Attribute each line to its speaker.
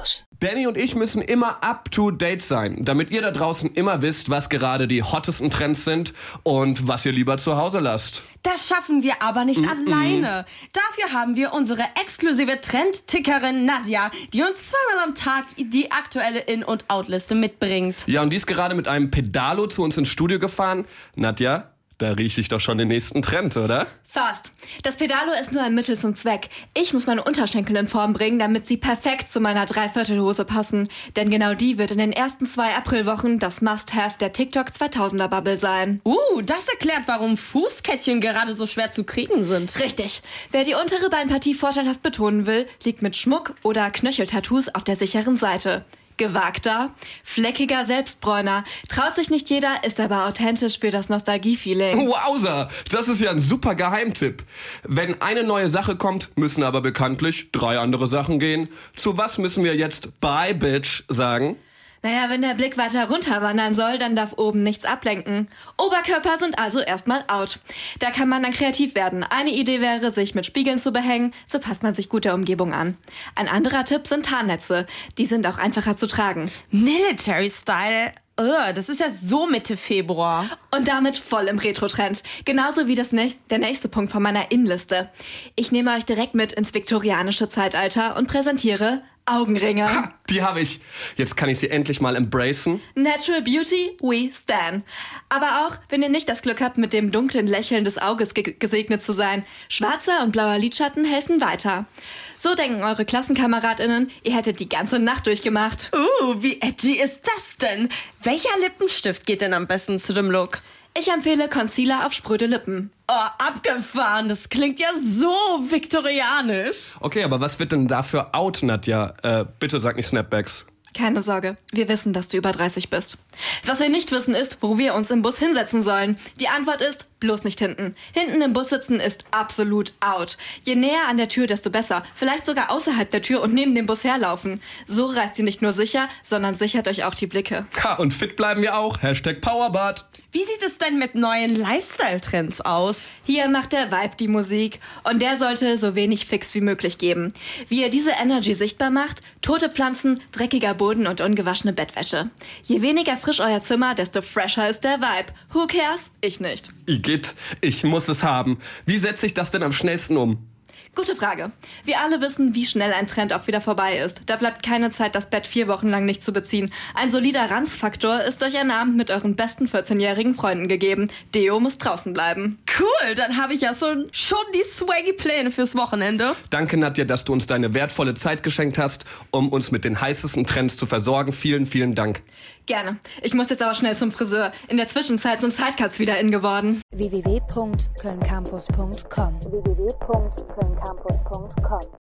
Speaker 1: Campus.
Speaker 2: Danny und ich müssen immer up to date sein, damit ihr da draußen immer wisst, was gerade die hottesten Trends sind und was ihr lieber zu Hause lasst.
Speaker 3: Das schaffen wir aber nicht alleine. Dafür haben wir unsere exklusive Trendtickerin Nadja, die uns zweimal am Tag die aktuelle In- und Outliste mitbringt.
Speaker 2: Ja, und die ist gerade mit einem Pedalo zu uns ins Studio gefahren. Nadja, da rieche ich doch schon den nächsten Trend, oder?
Speaker 4: Fast. Das Pedalo ist nur ein Mittel zum Zweck. Ich muss meine Unterschenkel in Form bringen, damit sie perfekt zu meiner Dreiviertelhose passen. Denn genau die wird in den ersten zwei Aprilwochen das Must-Have der TikTok 2000er Bubble sein.
Speaker 3: Uh, das erklärt, warum Fußkettchen gerade so schwer zu kriegen sind.
Speaker 4: Richtig. Wer die untere Beinpartie vorteilhaft betonen will, liegt mit Schmuck oder Knöcheltattoos auf der sicheren Seite. Gewagter, fleckiger Selbstbräuner. Traut sich nicht jeder, ist aber authentisch für das Nostalgie-Feeling.
Speaker 2: Das ist ja ein super Geheimtipp. Wenn eine neue Sache kommt, müssen aber bekanntlich drei andere Sachen gehen. Zu was müssen wir jetzt Bye Bitch sagen?
Speaker 4: Naja, wenn der Blick weiter runter wandern soll, dann darf oben nichts ablenken. Oberkörper sind also erstmal out. Da kann man dann kreativ werden. Eine Idee wäre, sich mit Spiegeln zu behängen, so passt man sich gut der Umgebung an. Ein anderer Tipp sind Tarnnetze. Die sind auch einfacher zu tragen.
Speaker 3: Military Style. Das ist ja so Mitte Februar.
Speaker 4: Und damit voll im Retro-Trend. Genauso wie das nächst, der nächste Punkt von meiner Innenliste. Ich nehme euch direkt mit ins viktorianische Zeitalter und präsentiere Augenringe.
Speaker 2: Ha, die habe ich. Jetzt kann ich sie endlich mal embracen.
Speaker 4: Natural Beauty, we stand. Aber auch, wenn ihr nicht das Glück habt, mit dem dunklen Lächeln des Auges ge gesegnet zu sein. Schwarzer und blauer Lidschatten helfen weiter. So denken eure KlassenkameradInnen, ihr hättet die ganze Nacht durchgemacht.
Speaker 3: Uh, wie edgy ist das denn? Welcher Lippenstift geht denn am besten zu dem Look?
Speaker 4: Ich empfehle Concealer auf spröde Lippen.
Speaker 3: Oh, abgefahren. Das klingt ja so viktorianisch.
Speaker 2: Okay, aber was wird denn dafür out, Nadja? Äh, bitte sag nicht Snapbacks.
Speaker 4: Keine Sorge, wir wissen, dass du über 30 bist. Was wir nicht wissen ist, wo wir uns im Bus hinsetzen sollen. Die Antwort ist bloß nicht hinten. Hinten im Bus sitzen ist absolut out. Je näher an der Tür, desto besser. Vielleicht sogar außerhalb der Tür und neben dem Bus herlaufen. So reist ihr nicht nur sicher, sondern sichert euch auch die Blicke.
Speaker 2: Ha, und fit bleiben wir auch. Hashtag Powerbad.
Speaker 3: Wie sieht es denn mit neuen Lifestyle-Trends aus?
Speaker 4: Hier macht der Vibe die Musik und der sollte so wenig Fix wie möglich geben. Wie ihr diese Energy sichtbar macht, tote Pflanzen, dreckiger Boden und ungewaschene Bettwäsche. Je weniger frisch euer Zimmer, desto fresher ist der Vibe. Who cares? Ich nicht.
Speaker 2: Igitt, ich muss es haben. Wie setze ich das denn am schnellsten um?
Speaker 4: Gute Frage. Wir alle wissen, wie schnell ein Trend auch wieder vorbei ist. Da bleibt keine Zeit, das Bett vier Wochen lang nicht zu beziehen. Ein solider Ranzfaktor ist euch einen Abend mit euren besten 14-jährigen Freunden gegeben. Deo muss draußen bleiben.
Speaker 3: Cool, dann habe ich ja so schon die swaggy Pläne fürs Wochenende.
Speaker 2: Danke, Nadja, dass du uns deine wertvolle Zeit geschenkt hast, um uns mit den heißesten Trends zu versorgen. Vielen, vielen Dank.
Speaker 4: Gerne. Ich muss jetzt aber schnell zum Friseur. In der Zwischenzeit sind Sidecuts wieder in geworden.
Speaker 1: www.kölncampus.com www